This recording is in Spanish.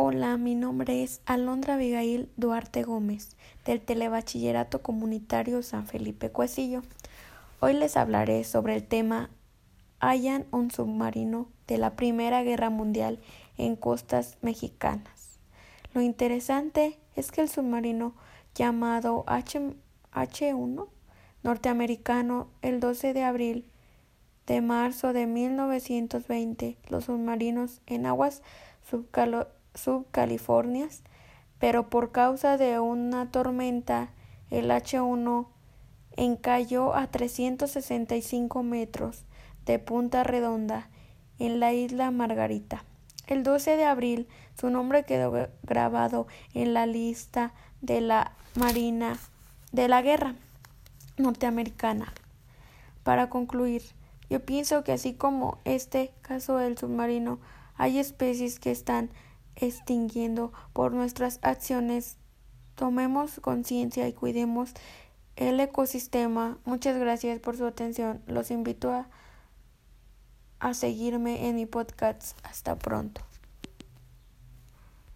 Hola, mi nombre es Alondra Abigail Duarte Gómez, del Telebachillerato Comunitario San Felipe Cuesillo. Hoy les hablaré sobre el tema Hayan un submarino de la Primera Guerra Mundial en costas mexicanas. Lo interesante es que el submarino llamado H H1 norteamericano el 12 de abril de marzo de 1920 los submarinos en aguas subcalo subcalifornias, pero por causa de una tormenta el H1 encalló a 365 metros de Punta Redonda en la isla Margarita. El 12 de abril su nombre quedó grabado en la lista de la Marina de la Guerra norteamericana. Para concluir, yo pienso que así como este caso del submarino, hay especies que están extinguiendo por nuestras acciones. Tomemos conciencia y cuidemos el ecosistema. Muchas gracias por su atención. Los invito a, a seguirme en mi podcast. Hasta pronto.